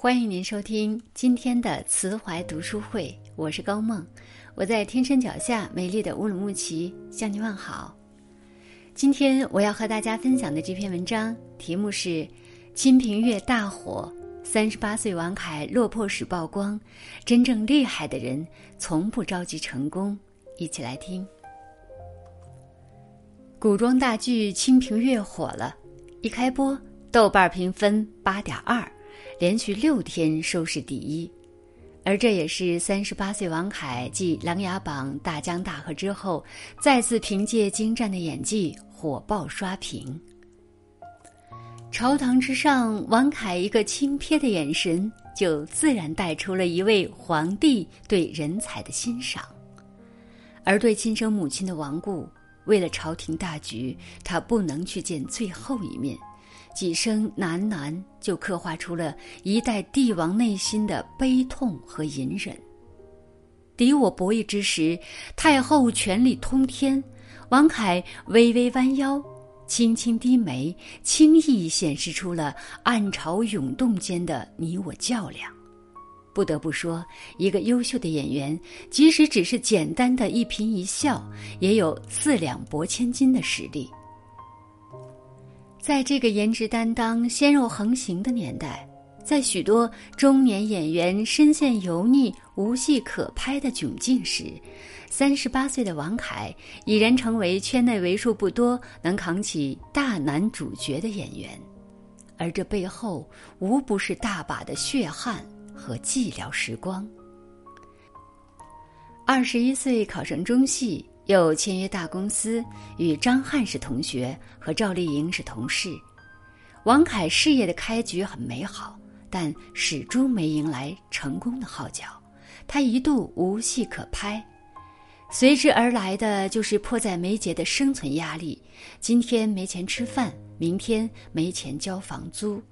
欢迎您收听今天的慈怀读书会，我是高梦，我在天山脚下美丽的乌鲁木齐向您问好。今天我要和大家分享的这篇文章题目是《清平乐大火》，三十八岁王凯落魄史曝光，真正厉害的人从不着急成功。一起来听。古装大剧《清平乐》火了，一开播，豆瓣评分八点二。连续六天收视第一，而这也是三十八岁王凯继《琅琊榜》《大江大河》之后，再次凭借精湛的演技火爆刷屏。朝堂之上，王凯一个轻瞥的眼神，就自然带出了一位皇帝对人才的欣赏。而对亲生母亲的亡故，为了朝廷大局，他不能去见最后一面。几声喃喃，就刻画出了一代帝王内心的悲痛和隐忍。敌我博弈之时，太后权力通天，王凯微微弯腰，轻轻低眉，轻易显示出了暗潮涌动间的你我较量。不得不说，一个优秀的演员，即使只是简单的一颦一笑，也有四两拨千斤的实力。在这个颜值担当、鲜肉横行的年代，在许多中年演员深陷油腻、无戏可拍的窘境时，三十八岁的王凯已然成为圈内为数不多能扛起大男主角的演员，而这背后无不是大把的血汗和寂寥时光。二十一岁考上中戏。又签约大公司，与张翰是同学，和赵丽颖是同事。王凯事业的开局很美好，但始终没迎来成功的号角。他一度无戏可拍，随之而来的就是迫在眉睫的生存压力：今天没钱吃饭，明天没钱交房租。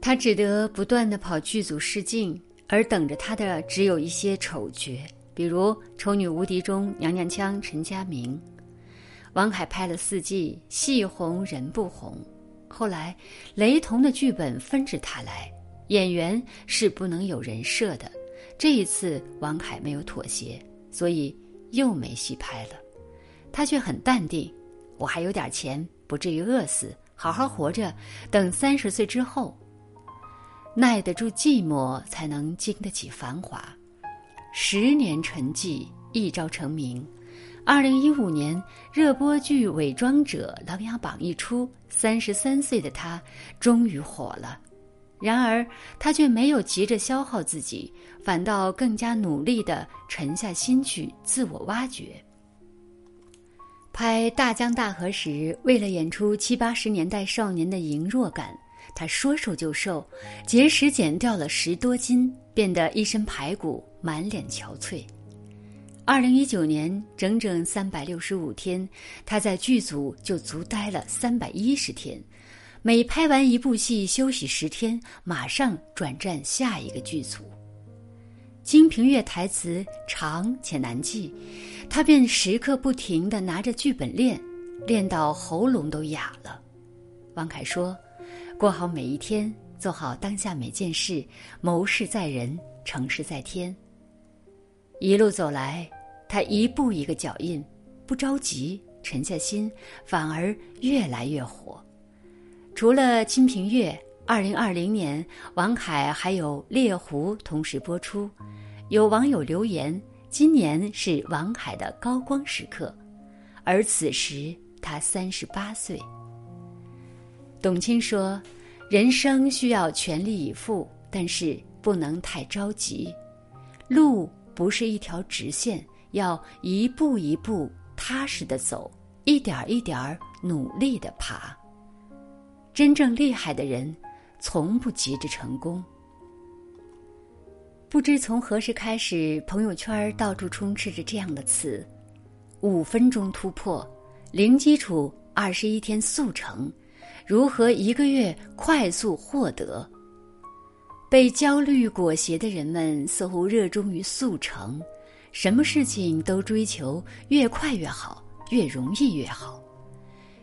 他只得不断的跑剧组试镜，而等着他的只有一些丑角。比如《丑女无敌》中娘娘腔陈家明，王凯拍了四季，戏红人不红。后来，雷同的剧本纷至沓来，演员是不能有人设的。这一次，王凯没有妥协，所以又没戏拍了。他却很淡定：“我还有点钱，不至于饿死，好好活着，等三十岁之后，耐得住寂寞，才能经得起繁华。”十年沉寂，一朝成名。二零一五年，热播剧《伪装者》《琅琊榜》一出，三十三岁的他终于火了。然而，他却没有急着消耗自己，反倒更加努力地沉下心去自我挖掘。拍《大江大河》时，为了演出七八十年代少年的羸弱感。他说瘦就瘦，节食减掉了十多斤，变得一身排骨，满脸憔悴。二零一九年，整整三百六十五天，他在剧组就足待了三百一十天，每拍完一部戏休息十天，马上转战下一个剧组。金瓶月台词长且难记，他便时刻不停地拿着剧本练，练到喉咙都哑了。王凯说。过好每一天，做好当下每件事，谋事在人，成事在天。一路走来，他一步一个脚印，不着急，沉下心，反而越来越火。除了《金瓶月》，二零二零年王凯还有《猎狐》同时播出。有网友留言：今年是王凯的高光时刻，而此时他三十八岁。董卿说：“人生需要全力以赴，但是不能太着急。路不是一条直线，要一步一步踏实的走，一点一点努力的爬。真正厉害的人，从不急着成功。不知从何时开始，朋友圈到处充斥着这样的词：五分钟突破，零基础，二十一天速成。”如何一个月快速获得？被焦虑裹挟的人们似乎热衷于速成，什么事情都追求越快越好，越容易越好。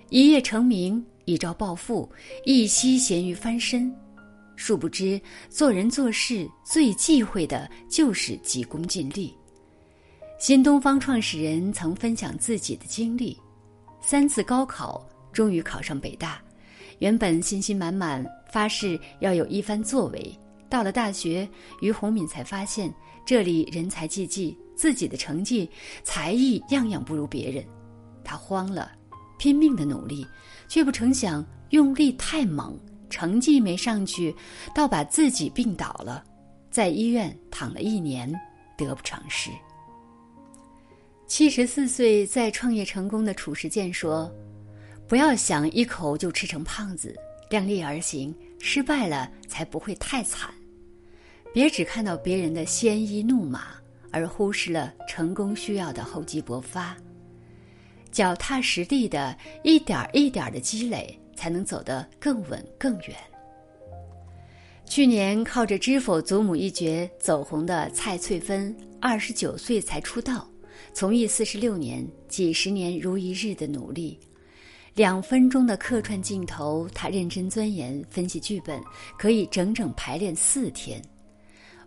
一夜成名，一朝暴富，一夕咸鱼翻身。殊不知，做人做事最忌讳的就是急功近利。新东方创始人曾分享自己的经历：三次高考，终于考上北大，原本信心满满，发誓要有一番作为。到了大学，于洪敏才发现这里人才济济，自己的成绩、才艺样样不如别人，他慌了，拼命的努力，却不成想用力太猛，成绩没上去，倒把自己病倒了，在医院躺了一年，得不偿失。七十四岁在创业成功的褚时健说：“不要想一口就吃成胖子，量力而行，失败了才不会太惨。别只看到别人的鲜衣怒马，而忽视了成功需要的厚积薄发。脚踏实地的一点一点的积累，才能走得更稳更远。”去年靠着《知否》祖母一角走红的蔡翠芬，二十九岁才出道。从艺四十六年，几十年如一日的努力，两分钟的客串镜头，他认真钻研分析剧本，可以整整排练四天。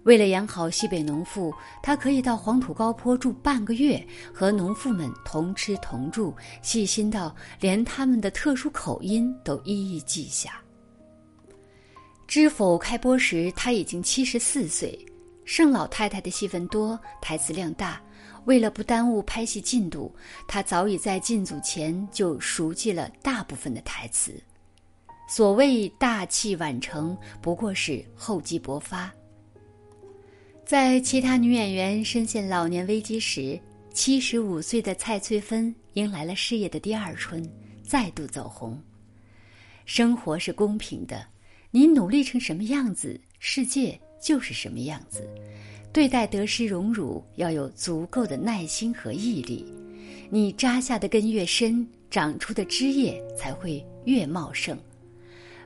为了演好西北农妇，他可以到黄土高坡住半个月，和农妇们同吃同住，细心到连他们的特殊口音都一一记下。知否开播时，他已经七十四岁，盛老太太的戏份多，台词量大。为了不耽误拍戏进度，她早已在进组前就熟记了大部分的台词。所谓大器晚成，不过是厚积薄发。在其他女演员深陷老年危机时，七十五岁的蔡翠芬迎来了事业的第二春，再度走红。生活是公平的，你努力成什么样子，世界就是什么样子。对待得失荣辱要有足够的耐心和毅力，你扎下的根越深，长出的枝叶才会越茂盛。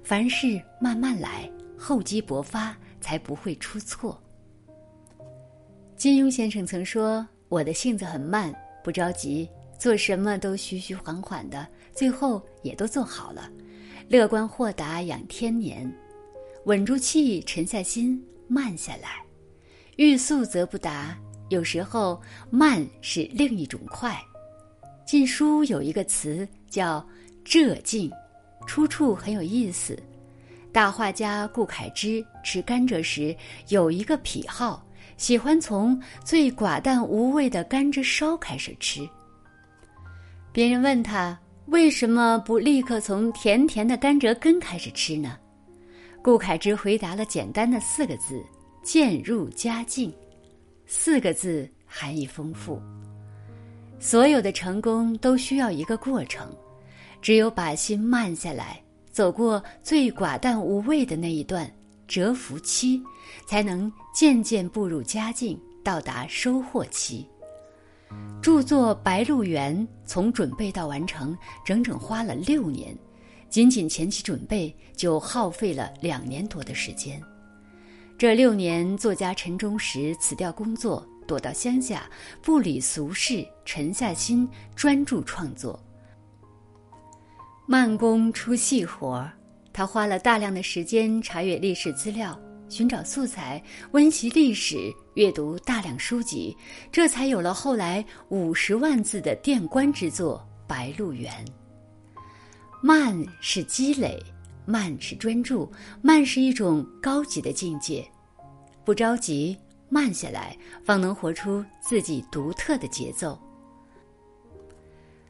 凡事慢慢来，厚积薄发，才不会出错。金庸先生曾说：“我的性子很慢，不着急，做什么都徐徐缓缓的，最后也都做好了。乐观豁达养天年，稳住气，沉下心，慢下来。”欲速则不达，有时候慢是另一种快。晋书有一个词叫“浙劲”，出处很有意思。大画家顾恺之吃甘蔗时有一个癖好，喜欢从最寡淡无味的甘蔗烧开始吃。别人问他为什么不立刻从甜甜的甘蔗根开始吃呢？顾恺之回答了简单的四个字。渐入佳境，四个字含义丰富。所有的成功都需要一个过程，只有把心慢下来，走过最寡淡无味的那一段蛰伏期，才能渐渐步入佳境，到达收获期。著作《白鹿原》从准备到完成，整整花了六年，仅仅前期准备就耗费了两年多的时间。这六年，作家陈忠实辞掉工作，躲到乡下，不理俗事，沉下心专注创作。慢工出细活儿，他花了大量的时间查阅历史资料，寻找素材，温习历史，阅读大量书籍，这才有了后来五十万字的电观之作《白鹿原》。慢是积累。慢是专注，慢是一种高级的境界。不着急，慢下来，方能活出自己独特的节奏。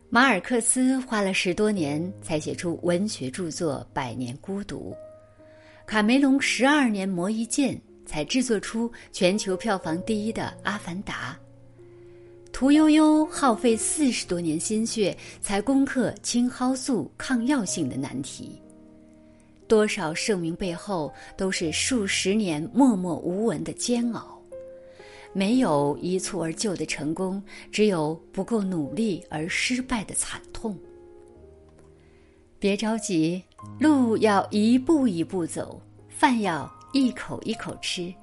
马尔克斯花了十多年才写出文学著作《百年孤独》，卡梅隆十二年磨一剑才制作出全球票房第一的《阿凡达》，屠呦呦耗费四十多年心血才攻克青蒿素抗药性的难题。多少盛名背后都是数十年默默无闻的煎熬，没有一蹴而就的成功，只有不够努力而失败的惨痛。别着急，路要一步一步走，饭要一口一口吃，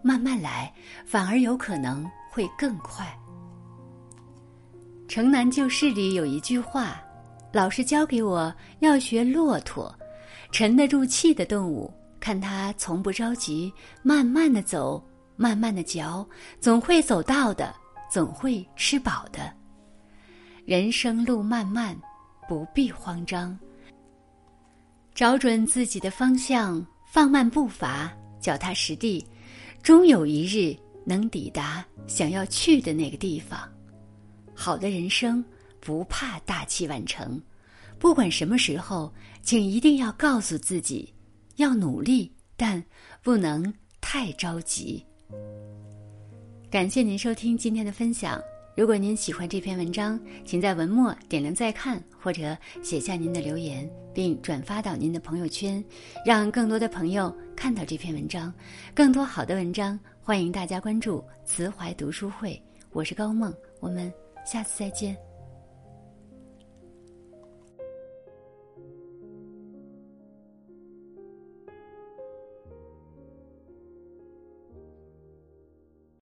慢慢来，反而有可能会更快。《城南旧事》里有一句话，老师教给我要学骆驼。沉得住气的动物，看他从不着急，慢慢的走，慢慢的嚼，总会走到的，总会吃饱的。人生路漫漫，不必慌张。找准自己的方向，放慢步伐，脚踏实地，终有一日能抵达想要去的那个地方。好的人生不怕大器晚成，不管什么时候，请一定要告诉自己，要努力，但不能太着急。感谢您收听今天的分享。如果您喜欢这篇文章，请在文末点亮再看，或者写下您的留言，并转发到您的朋友圈，让更多的朋友看到这篇文章。更多好的文章，欢迎大家关注慈怀读书会。我是高梦，我们下次再见。